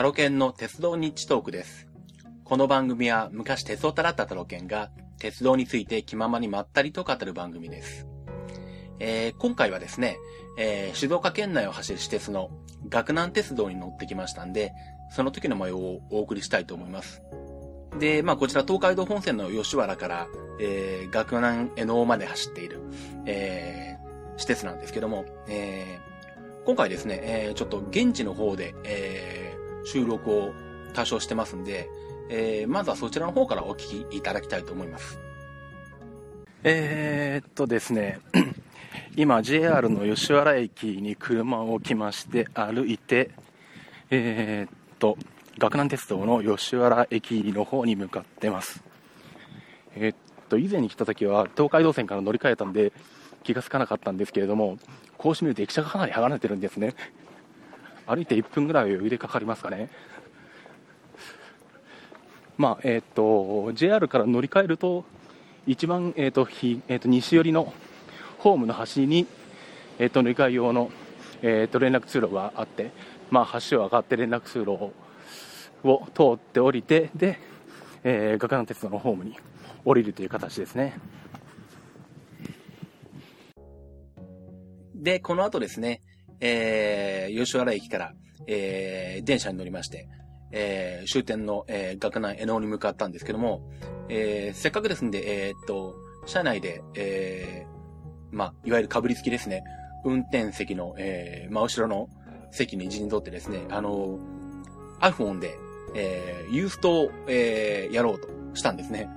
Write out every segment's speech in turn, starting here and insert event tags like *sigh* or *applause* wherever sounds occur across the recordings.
タロケンの鉄道日知トークです。この番組は昔鉄オタだったタロケンが鉄道について気ままにまったりと語る番組です。えー今回はですね、えー静岡県内を走る私鉄の学南鉄道に乗ってきましたんで、その時の模様をお送りしたいと思います。で、まあこちら東海道本線の吉原から、えー、学南江能まで走っている、えー、私鉄なんですけども、えー今回ですね、えーちょっと現地の方で、えー収録を多少してますんで、えーまずはそちらの方からお聞きいただきたいと思います。えー、っとですね、*clears throat* 今 JR の吉原駅に車を置きまして歩いて、えー、っと、学南鉄道の吉原駅の方に向かってます。えーっと、以前に来た時は東海道線から乗り換えたんで気がつかなかったんですけれども、こうして見ると駅舎がかなり離れてるんですね。歩いて1分ぐらいは余裕でかかりますかね。まあ、えーっと、JR から乗り換えると、一番、えーとひえー、と西寄りのホームの端に、えー、と乗り換え用の、えー、と連絡通路があって、まあ、橋を上がって連絡通路をを通って降りてで、えー、学南鉄道のホームに降りるという形ですね。で、この後ですね、えー、吉原駅から、えー、電車に乗りまして、えー、終点の、えー、学南江能に向かったんですけども、えー、せっかくですんで、えーっと、車内で、えー、まあ、いわゆる被り付きですね、運転席の、えー、真後ろの席に陣取ってですね、あの、iPhone で、えー、ユーストを、えー、やろうとしたんですね。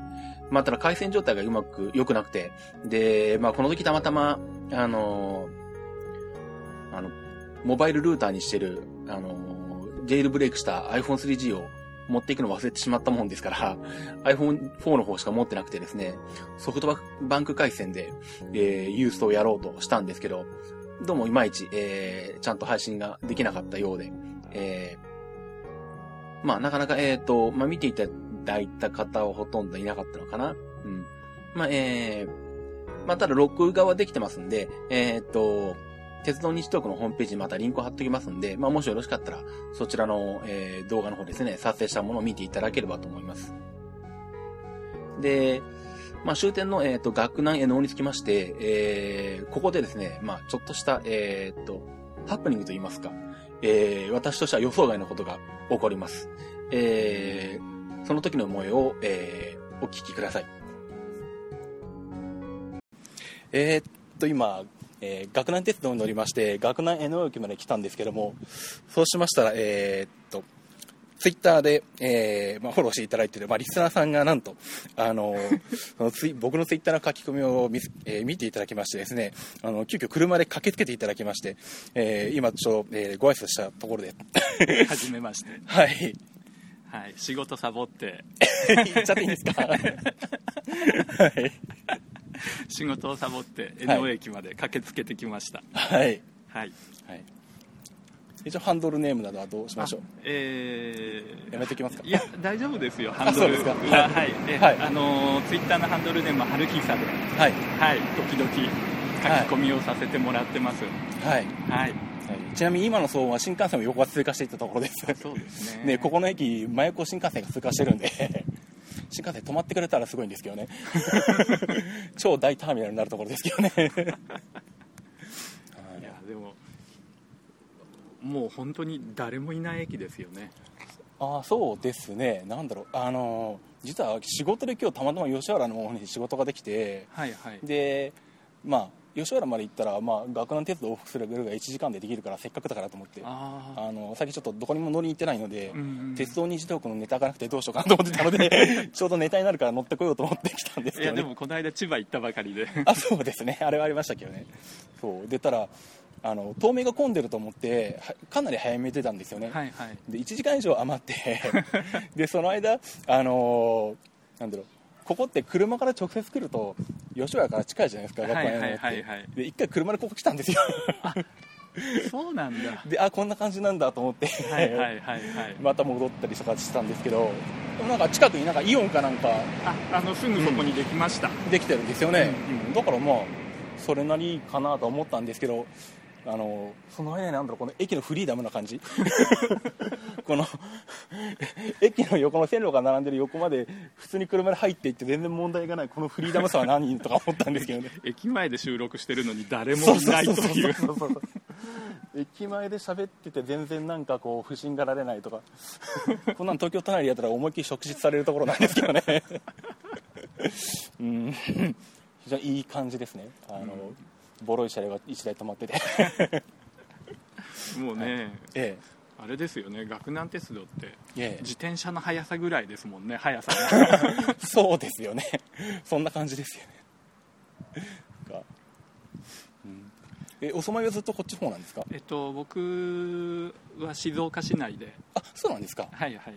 まあ、ただ回線状態がうまく、良くなくて、で、まあ、この時たまたま、あのあの、モバイルルーターにしてる、あの、ジェイルブレイクした iPhone3G を持っていくの忘れてしまったもんですから、*laughs* iPhone4 の方しか持ってなくてですね、ソフトバンク回線で、えー、ユースをやろうとしたんですけど、どうもいまいち、えー、ちゃんと配信ができなかったようで、えー、まあなかなか、えっ、と、まあ見ていただいた方はほとんどいなかったのかな。うん。まあ、えー、まあただ録画はできてますんで、えっ、と、鉄道日トークのホームページにまたリンクを貼っておきますんで、まあもしよろしかったら、そちらの、えー動画の方ですね、撮影したものを見ていただければと思います。で、まあ終点の、えっ、と、学南江能につきまして、えーここでですね、まあちょっとした、えっ、と、ハプニングと言いますか、えー私としては予想外のことが起こります。えーその時の模様を、えーお聞きください。えーっと、今、えー学南鉄道に乗りまして、学南江能駅まで来たんですけども、そうしましたら、えーっと、ツイッターで、えーまあ、フォローしていただいている、まあ、リスナーさんがなんと、あの *laughs* そのツイ僕のツイッターの書き込みを見,、えー見ていただきましてですね、あの急遽車で駆けつけていただきまして、えー今ちょうど、えーご挨拶したところで、はじめまして。*laughs* はい、はい。仕事サボって、*laughs* 言っちゃっていいんですか？はい。*laughs* 仕事をサボって、江野駅まで駆けつけてきました。はい。はい。はい。一応ハンドルネームなどはどうしましょう？えーやめておきますか？いや、大丈夫ですよ、ハンドルは。はい。えはいあのー、ツイッターのハンドルネームは、春木さで、はい。はい。時々、書き込みをさせてもらってます。はい。はい。はいちなみに今の騒音は新幹線も横が通過していったところです。そうですね。*laughs* ね、ここの駅、真横新幹線が通過してるんで、新幹線止まってくれたらすごいんですけどね。*laughs* 超大ターミナルになるところですけどね。いや、でも、もう本当に誰もいない駅ですよね。ああそうですね、なんだろう、あの実は仕事で今日たまたま吉原の方に仕事ができて、はいはい。で、まあ、吉原まで行ったら、まあ、学南鉄道往復するぐらいが1時間でできるから、せっかくだからと思って、ああの最近ちょっとどこにも乗りに行ってないので、あ。うんうん鉄道二次トークのネタがなくてどうしようかなと思ってたので、*laughs* ちょうどネタになるから乗ってこようと思ってきたんですいや、けど、ね、でもこの間千葉行ったばかりで。あそうですね、あれはありましたけどね、そう出たらあの、東名が混んでると思って、はかなり早めに出たんですよね。はいはい。で1時間以上余って *laughs* でその間あのーなんだろうここって車から直接来ると吉原から近いじゃないですか学校にはいはいはい。はいで一回車でここ来たんですよ。そうなんだ。*laughs* であこんな感じなんだと思って、はいはいはいはい。また戻ったりとかしてたんですけどでもなんか近くになんかイオンかなんか。あ、あの、すぐそこにできました。できてるんですよね、うんうん。だからまあそれなりかなと思ったんですけどあのその辺なんだろうこの駅のフリーダムな感じ？*laughs* この駅の横の線路が並んでる横まで普通に車で入っていって全然問題がないこのフリーダムさは何とか思ったんですけどね。*laughs* 駅前で収録してるのに誰もいないという。駅前で喋ってて全然なんかこう不審がられないとか。*laughs* こんなん東京都内でやったら思いっきり職質されるところなんですけどね。*laughs* うん。非常にいい感じですね。あの、ボロい車両が1台止まってて。もうね、えあれですよね学南鉄道ってええ。自転車の速さぐらいですもんね速さ *laughs* そうですよね。*laughs* そんな感じですよね。*laughs* が。うん。えお住まいはずっとこっちの方なんですか？えっと僕は静岡市内で。あそうなんですか。はいはい。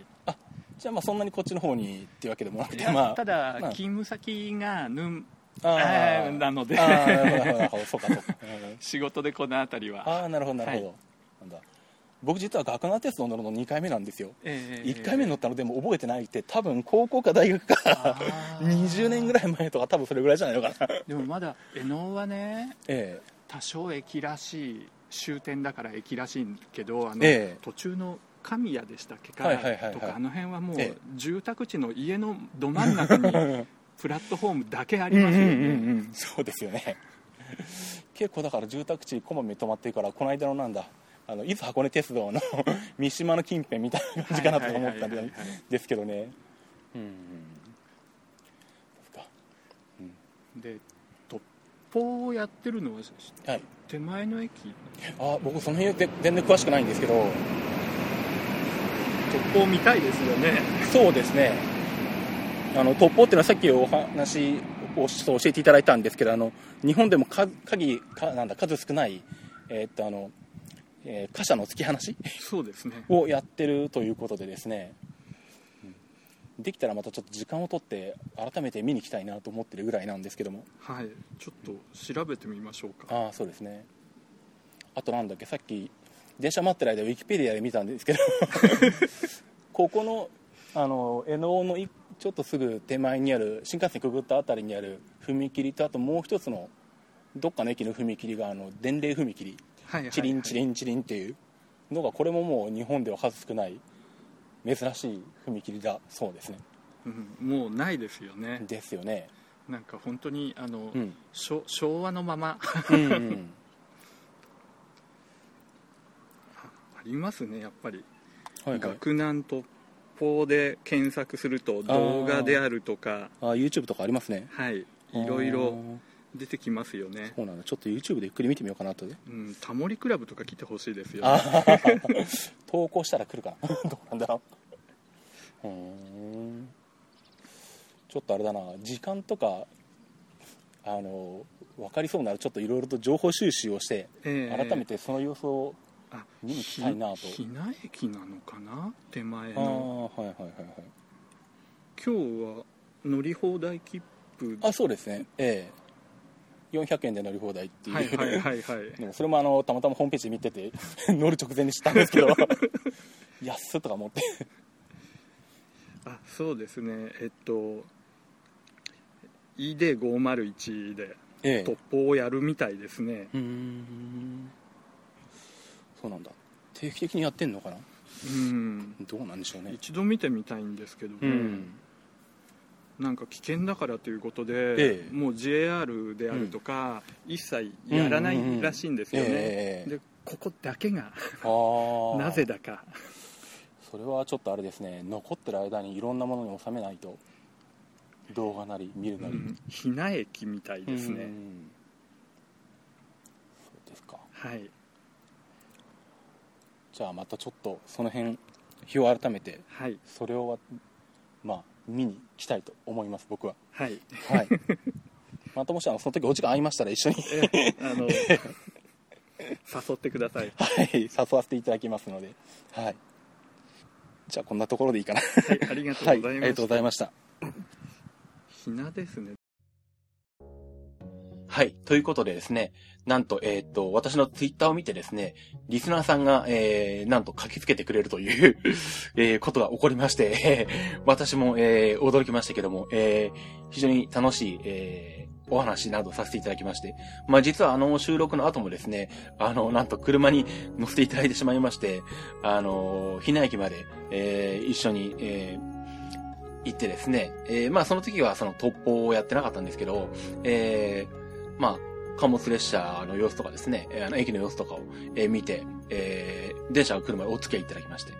じゃあまあそんなにこっちの方にっていうわけでもなくてまあただ、まあ。勤務先がヌンあなので。仕事でこの辺りは。ああなるほどなるほど、はなんだ僕実は学南鉄道乗るの2回目なんですよ、えー1回目乗ったのでも覚えてないって多分高校か大学かあー。20年ぐらい前とか多分それぐらいじゃないのかな。でもまだ江能はねえ多少駅らしい終点だから駅らしいけどあの、ええ。途中の神谷でしたっけか、はいはいとかあの辺はもう、ええ。住宅地の家のど真ん中に *laughs* プラットフォームだけあえりますよね、ん。そうですよね。結構だから住宅地こまめに止まってるからこの間のなんだあの伊豆箱根鉄道の *laughs* 三島の近辺みたいな感じかなと思ったんですけどね。うんそっかで特報をやってるのははい。手前の駅？あ僕その辺で全然詳しくないんですけど。特報見たいですよね。そうですね。あの突破っていうのはさっきお話を教えていただいたんですけどあの日本でもか鍵かなんだ数少ない、えーっとあのえー貨車の突き放し？そうですね。をやってるということでですね。うんできたらまたちょっと時間を取って改めて見に行きたいなと思ってるぐらいなんですけども。はい。ちょっと調べてみましょうか。ああそうですね。あとなんだっけ？さっき電車待ってる間ウィキペディアで見たんですけど。*laughs* ここのあの江能のいちょっとすぐ手前にある新幹線くぐった辺りにある踏切とあともう一つのどっかの駅の踏切があの伝令踏切チリンチリンチリンっていうのがこれももう日本では数少ない珍しい踏切だそうですね。うんもうないですよね。ですよね。なんか本当にあの、うん。昭和のまま。うん、うん、*laughs* ありますねやっぱり。はいはい。学南突報で検索すると動画であるとか。あ YouTube とかありますね。はい。いろいろ出てきますよね。そうなんだ。ちょっと YouTube でゆっくり見てみようかなとでうんタモリクラブとか来てほしいですよ。あね投稿したら来るかな。*laughs* どうなんだろう。うーん。ちょっとあれだな。時間とかあの分かりそうならちょっといろいろと情報収集をして、ええ。改めてその様子をあ見に行きたいなと。ひひな駅なのかな？手前ああのはいはいはいはい。今日は乗り放題切符。あそうですね。ええ400円で乗り放題っていう、それもあのたまたまホームページで見てて *laughs* 乗る直前に知ったんですけど。*laughs* 安っとか思って。あそうですね。えっと ED501 でええ。突破をやるみたいですね。うーん。そうなんだ。定期的にやってんのかな？うん。どうなんでしょうね。一度見てみたいんですけどね、うんなんか危険だからということで、ええ。もう JR であるとか、一切やらないらしいんですよね、ええでここだけが *laughs* なぜだか。それはちょっとあれですね。残ってる間にいろんなものに収めないと動画なり見るなり、うん。ひな駅みたいですね、うんそうですか。はい。じゃあまたちょっとその辺日を改めてはい。それをまあ見に来たいと思います僕は。はい。はい。またもしあのその時お時間合いましたら一緒に。えあの誘ってください。はい。誘わせていただきますので。はい。じゃあこんなところでいいかな。はいありがとうございました、はい、ありがとうございました。ひなですねはい。ということでですね、なんと、えーっと、私のツイッターを見てですね、リスナーさんが、えー、なんと書きつけてくれるという、*laughs* えー、ことが起こりまして、*laughs* 私も、えー、驚きましたけども、えー、非常に楽しい、えー、お話などさせていただきまして、まあ実はあの収録の後もですね、あの、なんと車に乗せていただいてしまいまして、あの、ひな駅まで、えー、一緒に、えー、行ってですね、えー、まあその時はその突破をやってなかったんですけど、えー、まあ、貨物列車の様子とかですね、あの駅の様子とかを、えー、見て、えー、電車が来るまでお付き合いいただきまして、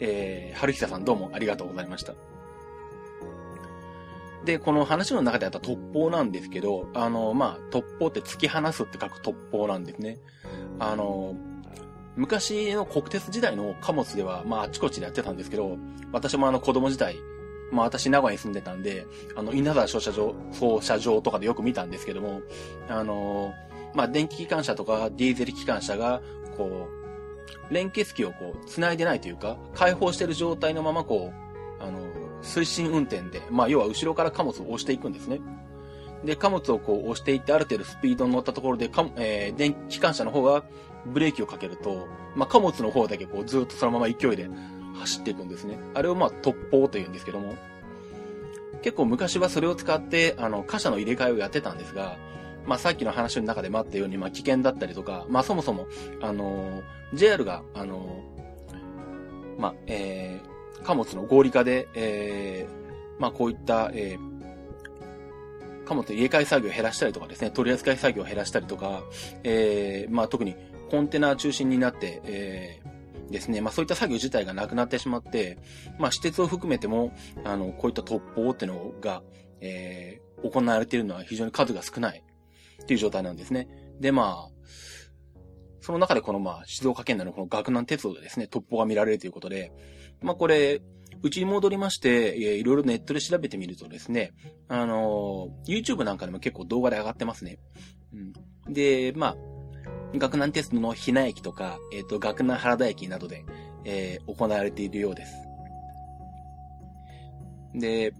えー、春久さんどうもありがとうございました。で、この話の中であった突砲なんですけど、あの、まあ、突砲って突き放すって書く突砲なんですね。あの、昔の国鉄時代の貨物では、まあ、あちこちでやってたんですけど、私もあの子供時代、まあ私名古屋に住んでたんで、あの、稲沢照射場、放射場とかでよく見たんですけども、あのまあ電気機関車とかディーゼル機関車が、こう、連結機をこう、繋いでないというか、開放してる状態のままこう、あの、推進運転で、まあ要は後ろから貨物を押していくんですね。で、貨物をこう押していってある程度スピードに乗ったところで、えー、電気機関車の方がブレーキをかけると、まあ貨物の方だけこうずっとそのまま勢いで走っていくんですね。あれをまあ突砲と言うんですけども、結構昔はそれを使って、あの、貨車の入れ替えをやってたんですが、まあさっきの話の中でもあったように、まあ危険だったりとか、まあそもそも、あの、JR が、あの、まあ、えー、貨物の合理化で、えー、まあこういった、えー、貨物入れ替え作業を減らしたりとかですね、取り扱い作業を減らしたりとか、えー、まあ特にコンテナ中心になって、えー、ですね、まあそういった作業自体がなくなってしまって、まあ私鉄を含めても、あの、こういった突破っていうのが、えー、行われているのは非常に数が少ないっていう状態なんですね。で、まあ、その中でこのまあ静岡県内のこの学南鉄道でですね、突破が見られるということで、まあこれ、うちに戻りまして、いろいろネットで調べてみるとですね、あの、YouTube なんかでも結構動画で上がってますね。うん、で、まあ、学南テストのひな駅とか、えっ、ー、と、学南原田駅などで、えー、行われているようです。で、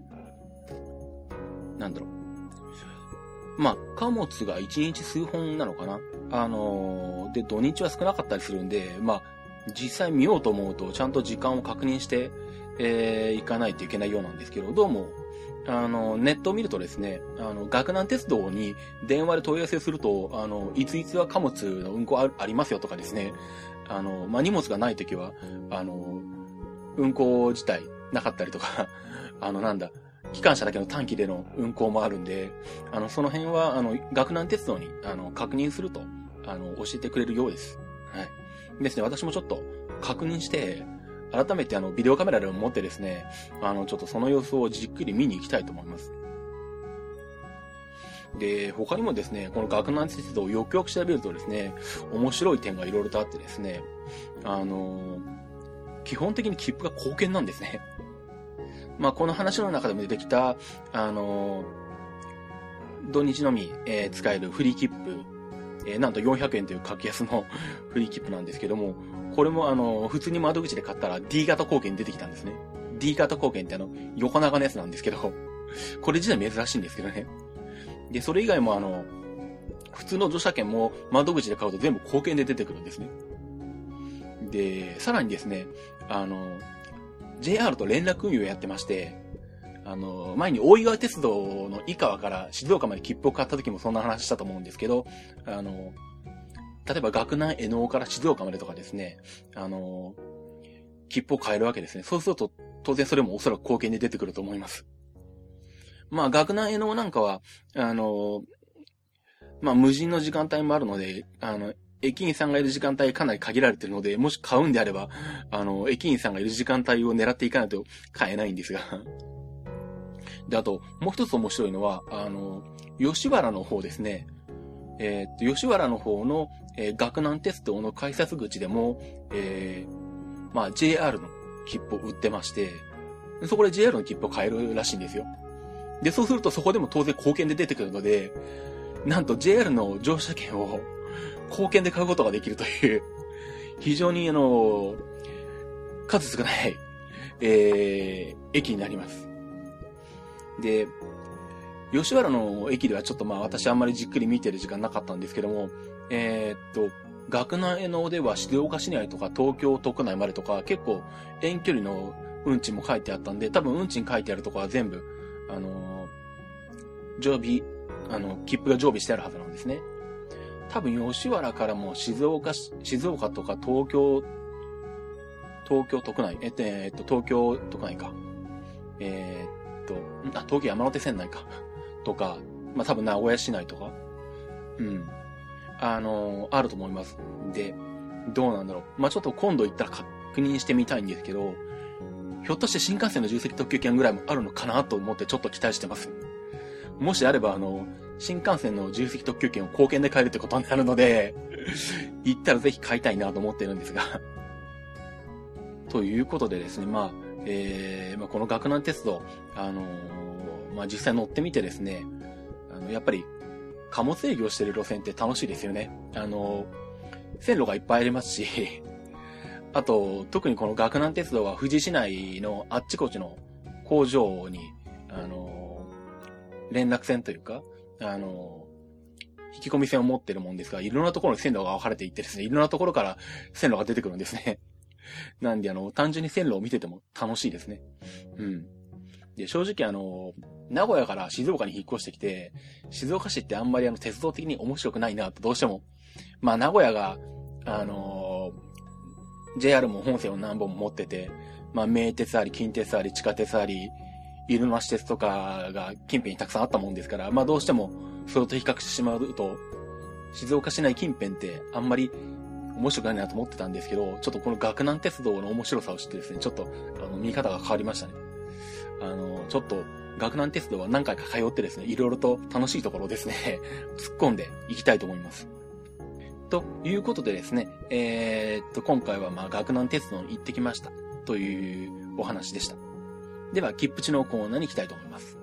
なんだろう。まあ、貨物が1日数本なのかなあのー、で、土日は少なかったりするんで、まあ、実際見ようと思うと、ちゃんと時間を確認して、えー、行かないといけないようなんですけど、どうも、あの、ネットを見るとですね、あの、学南鉄道に電話で問い合わせすると、あの、いついつは貨物の運行ありますよとかですね、あの、まあ、荷物がないときは、あの、運行自体なかったりとか、*laughs* あの、なんだ、機関車だけの短期での運行もあるんで、あの、その辺は、あの、学南鉄道に、あの、確認すると、あの、教えてくれるようです。はい。ですね、私もちょっと確認して、改めてあの、ビデオカメラでも持ってですね、あの、ちょっとその様子をじっくり見に行きたいと思います。で、他にもですね、この学南鉄道をよくよく調べるとですね、面白い点がいろいろとあってですね、あの、基本的に切符が貢献なんですね。まあ、この話の中でも出てきた、あの、土日のみ、えー、使えるフリー切符、えー、なんと400円という格安の *laughs* フリー切符なんですけども、これもあの、普通に窓口で買ったら D 型貢献出てきたんですね。D 型貢献ってあの、横長のやつなんですけど、*laughs* これ自体珍しいんですけどね。で、それ以外もあの、普通の乗車券も窓口で買うと全部貢献で出てくるんですね。で、さらにですね、あの、JR と連絡運用やってまして、あの、前に大井川鉄道の井川から静岡まで切符を買った時もそんな話したと思うんですけど、あの、例えば学南江能から静岡までとかですね、あの、切符を変えるわけですね。そうすると、当然それもおそらく貢献で出てくると思います。まあ、学南江能なんかは、あの、まあ、無人の時間帯もあるので、あの、駅員さんがいる時間帯かなり限られてるので、もし買うんであれば、あの、駅員さんがいる時間帯を狙っていかないと買えないんですが。で、あと、もう一つ面白いのは、あの、吉原の方ですね。えー、っと、吉原の方の、えー、学南鉄道の改札口でも、えー、まあ JR の切符を売ってまして、そこで JR の切符を買えるらしいんですよ。で、そうするとそこでも当然貢献で出てくるので、なんと JR の乗車券を貢献で買うことができるという、非常にあの、数少ない、えー、駅になります。で、吉原の駅ではちょっとまあ私あんまりじっくり見てる時間なかったんですけども、えー、っと、学南へのでは静岡市内とか東京都区内までとか結構遠距離の運賃も書いてあったんで、多分運賃書いてあるとこは全部、あのー、常備あの、切符が常備してあるはずなんですね。多分、吉原からも静岡市、静岡とか東京、東京都区内、えっと、えっと、東京都区内か。えー、っと、あ、東京山手線内か。とか、まあ、多分名古屋市内とか。うん。あのあると思います。で、どうなんだろう。まあ、ちょっと今度行ったら確認してみたいんですけど、ひょっとして新幹線の重積特急券ぐらいもあるのかなと思ってちょっと期待してます。もしあれば、あの、新幹線の重積特急券を貢献で買えるってことになるので *laughs* 行ったらぜひ買いたいなと思ってるんですがということでですね、まあ、えー、まあ、この学南鉄道、あのー、まあ、実際乗ってみてですね、あの、やっぱり、貨物営業してる路線って楽しいですよね。あの、線路がいっぱいありますしあと、特にこの学南鉄道は富士市内のあっちこっちの工場に、あの、連絡線というか、あの、引き込み線を持ってるもんですが、いろんなところに線路が分かれていってですね、いろんなところから線路が出てくるんですね。*laughs* なんで、あの、単純に線路を見てても楽しいですね。うん。で、正直あの、名古屋から静岡に引っ越してきて、静岡市ってあんまりあの、鉄道的に面白くないなとどうしても。まあ、名古屋が、あのー、JR も本線を何本も持ってて、まあ、名鉄あり、近鉄あり、地下鉄あり、入間市鉄とかが近辺にたくさんあったもんですから、まあどうしてもそれと比較してしまうと、静岡市内近辺ってあんまり面白くないなと思ってたんですけど、ちょっとこの学南鉄道の面白さを知ってですね、ちょっと、あの、見方が変わりましたね。あの、ちょっと、学南鉄道は何回か通ってですね、いろいろと楽しいところですね、*laughs* 突っ込んでいきたいと思います。ということでですね、えー、っと、今回はまあ、学南鉄道に行ってきました。というお話でした。では、切符地のコーナーに行きたいと思います。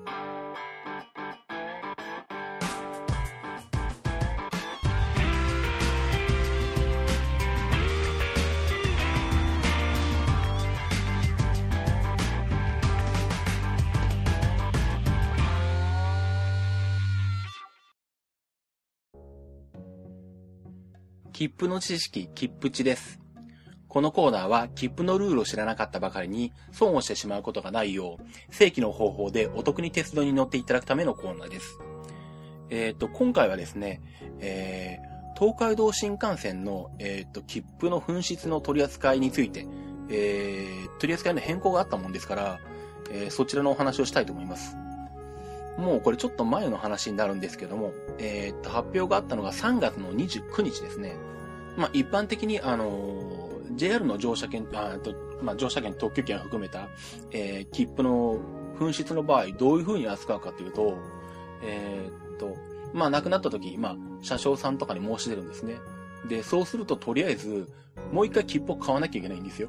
切符の知識、切符値です。このコーナーは切符のルールを知らなかったばかりに損をしてしまうことがないよう、正規の方法でお得に鉄道に乗っていただくためのコーナーです。えっ、ー、と、今回はですね、えー、東海道新幹線の、えっ、ー、と、切符の紛失の取り扱いについて、えー、取り扱いの変更があったもんですから、えー、そちらのお話をしたいと思います。もうこれちょっと前の話になるんですけども、えー、っと、発表があったのが3月の29日ですね。まあ、一般的に、あのー、JR の乗車券、あと、まあ、乗車券、特急券を含めた、えー、切符の紛失の場合、どういう風に扱うかというと、えー、っと、まあ、亡くなった時、まあ、車掌さんとかに申し出るんですね。で、そうすると、とりあえず、もう一回切符を買わなきゃいけないんですよ。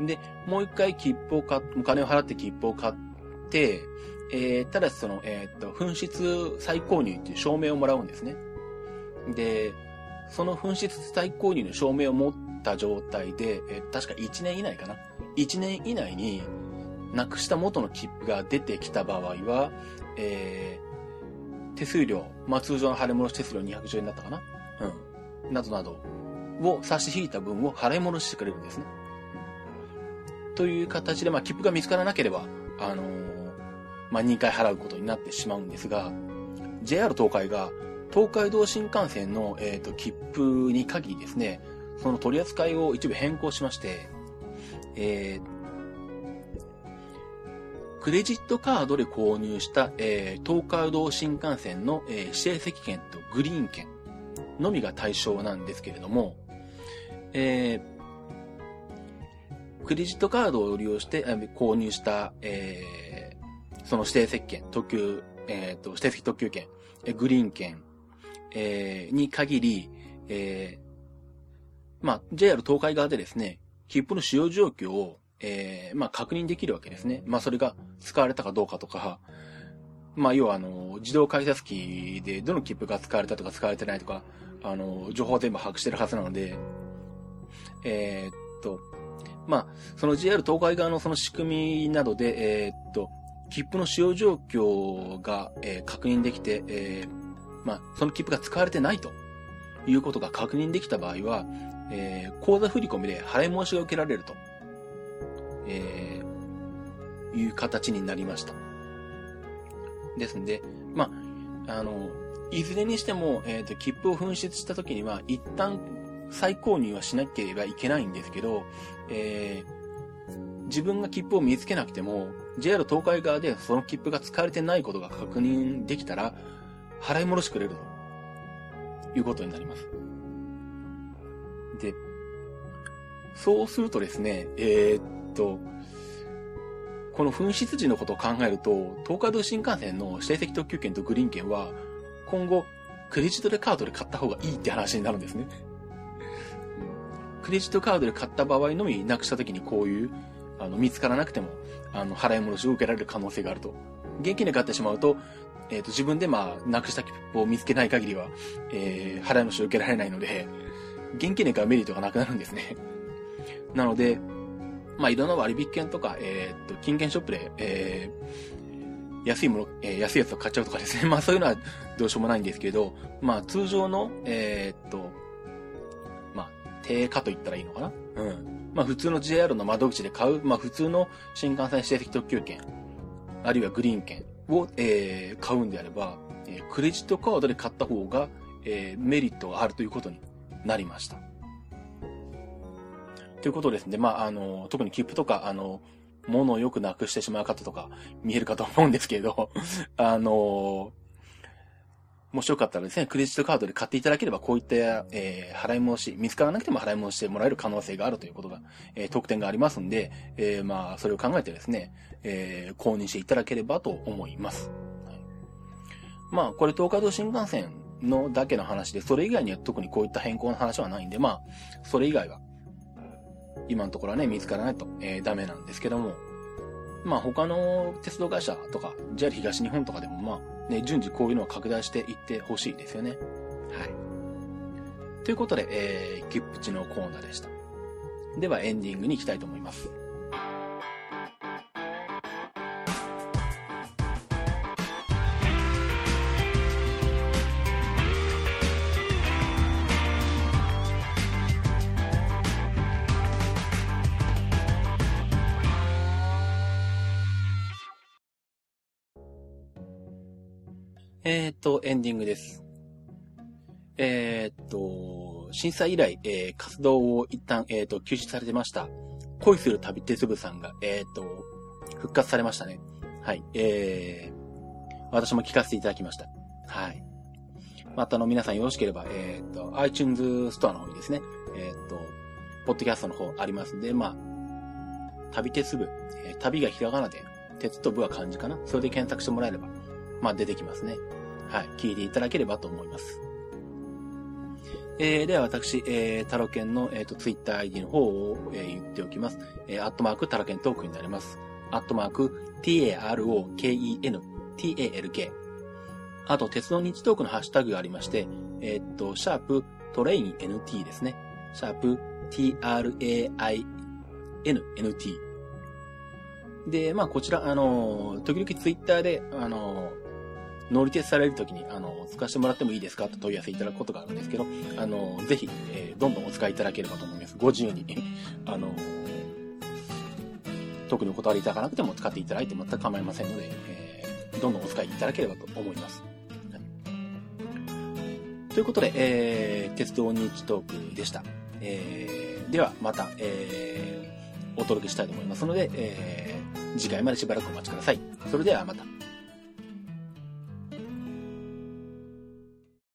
で、もう一回切符を買お金を払って切符を買って、えー、ただしその、えー、っと、紛失再購入っていう証明をもらうんですね。で、その紛失再購入の証明を持った状態で、えー、確か1年以内かな。1年以内に、なくした元の切符が出てきた場合は、えー、手数料、まあ、通常の払い戻し手数料210円だったかなうん。などなどを差し引いた分を払い戻してくれるんですね。という形で、まあ、切符が見つからなければ、あのーまあ、2回払うことになってしまうんですが、JR 東海が東海道新幹線の、え、ー、と、切符に限りですね、その取り扱いを一部変更しまして、えー、クレジットカードで購入した、えー、東海道新幹線の、えー、指定席券とグリーン券のみが対象なんですけれども、えー、クレジットカードを利用して、購入した、えーその指定席券、特急、えっ、ー、と、指定席特急券、えグリーン券、えー、に限り、えー、まあ、JR 東海側でですね、切符の使用状況を、えー、まあ、確認できるわけですね。まあ、それが使われたかどうかとか、まあ、要は、あの、自動改札機でどの切符が使われたとか使われてないとか、あの、情報全部把握してるはずなので、えー、っと、まあ、その JR 東海側のその仕組みなどで、えー、っと、切符の使用状況が、えー、確認できて、えー、まあ、その切符が使われてないということが確認できた場合は、えー、口座振込で払い申しが受けられると、えー、いう形になりました。ですんで、まああの、いずれにしても、えっ、と、切符を紛失した時には、一旦再購入はしなければいけないんですけど、えー、自分が切符を見つけなくても、JR 東海側でその切符が使われてないことが確認できたら、払い戻してくれるということになります。で、そうするとですね、えー、っと、この紛失時のことを考えると、東海道新幹線の指定席特急券とグリーン券は、今後、クレジットでカードで買った方がいいって話になるんですね。クレジットカードで買った場合のみなくした時にこういう、あの、見つからなくても、あの、払い戻しを受けられる可能性があると。現金で買ってしまうと、えっ、ー、と、自分でまあ、なくした切符を見つけない限りは、えー、払い戻しを受けられないので、現金で買うメリットがなくなるんですね。*laughs* なので、まあ、いろんな割引券とか、えー、っと、金券ショップで、えー、安いもの、えー、安いやつを買っちゃうとかですね。*laughs* まあ、そういうのはどうしようもないんですけど、まあ、通常の、えー、っと、まあ、定価と言ったらいいのかな？うん。まあ、普通の JR の窓口で買う、まあ、普通の新幹線指定席特急券、あるいはグリーン券を、えー、買うんであれば、えー、クレジットカードで買った方が、えー、メリットがあるということになりました。ということですね。まあ、あの、特に切符とか、あの、物をよくなくしてしまう方とか見えるかと思うんですけど、*laughs* あの、もしよかったらですね、クレジットカードで買っていただければ、こういった、えー、払い戻し、見つからなくても払い戻してもらえる可能性があるということが、えー、特典がありますんで、えー、まあ、それを考えてですね、えー、購入していただければと思います。はい、まあ、これ東海道新幹線のだけの話で、それ以外には特にこういった変更の話はないんで、まあ、それ以外は、今のところはね、見つからないと、えー、ダメなんですけども、まあ他の鉄道会社とか、JR 東日本とかでもまあ、ね、順次こういうのを拡大していってほしいですよね。はい。ということで、えー、キップチのコーナーでした。ではエンディングに行きたいと思います。と、エンディングです。えー、っと、震災以来、えー、活動を一旦、えー、っと、休止されてました。恋する旅鉄部さんが、えっと、復活されましたね。はい。えー、私も聞かせていただきました。はい。また、あの、皆さんよろしければ、えっと、iTunes ストアの方にですね、えっと、ポッドキャストの方ありますんで、まあ、旅鉄部、え旅がひらがなで、鉄と部は漢字かなそれで検索してもらえれば、まあ出てきますね。はい、聞いていただければと思います。えー、では私、えー、タロケンの、えっ、ー、と、ツイッター ID の方を、えー、言っておきます。えー、アットマークタロケントークになります。アットマーク、t-a-r-o-k-e-n, t-a-l-k。あと、鉄道日トークのハッシュタグがありまして、えっ、と、シャープトレイン NT ですね。シャープ t-r-a-i-n, NT。で、まあ、こちら、あの、時々ツイッターで、あの、乗り鉄されるときに、あの、使わせてもらってもいいですか？と問い合わせいただくことがあるんですけど、あの、ぜひ、えー、どんどんお使いいただければと思います。ご自由に、あの、特にお断りいただかなくても使っていただいて全く構いませんので、えー、どんどんお使いいただければと思います。ということで、えー、鉄道日トークでした。えー、では、また、えー、お届けしたいと思いますので、えー、次回までしばらくお待ちください。それではまた。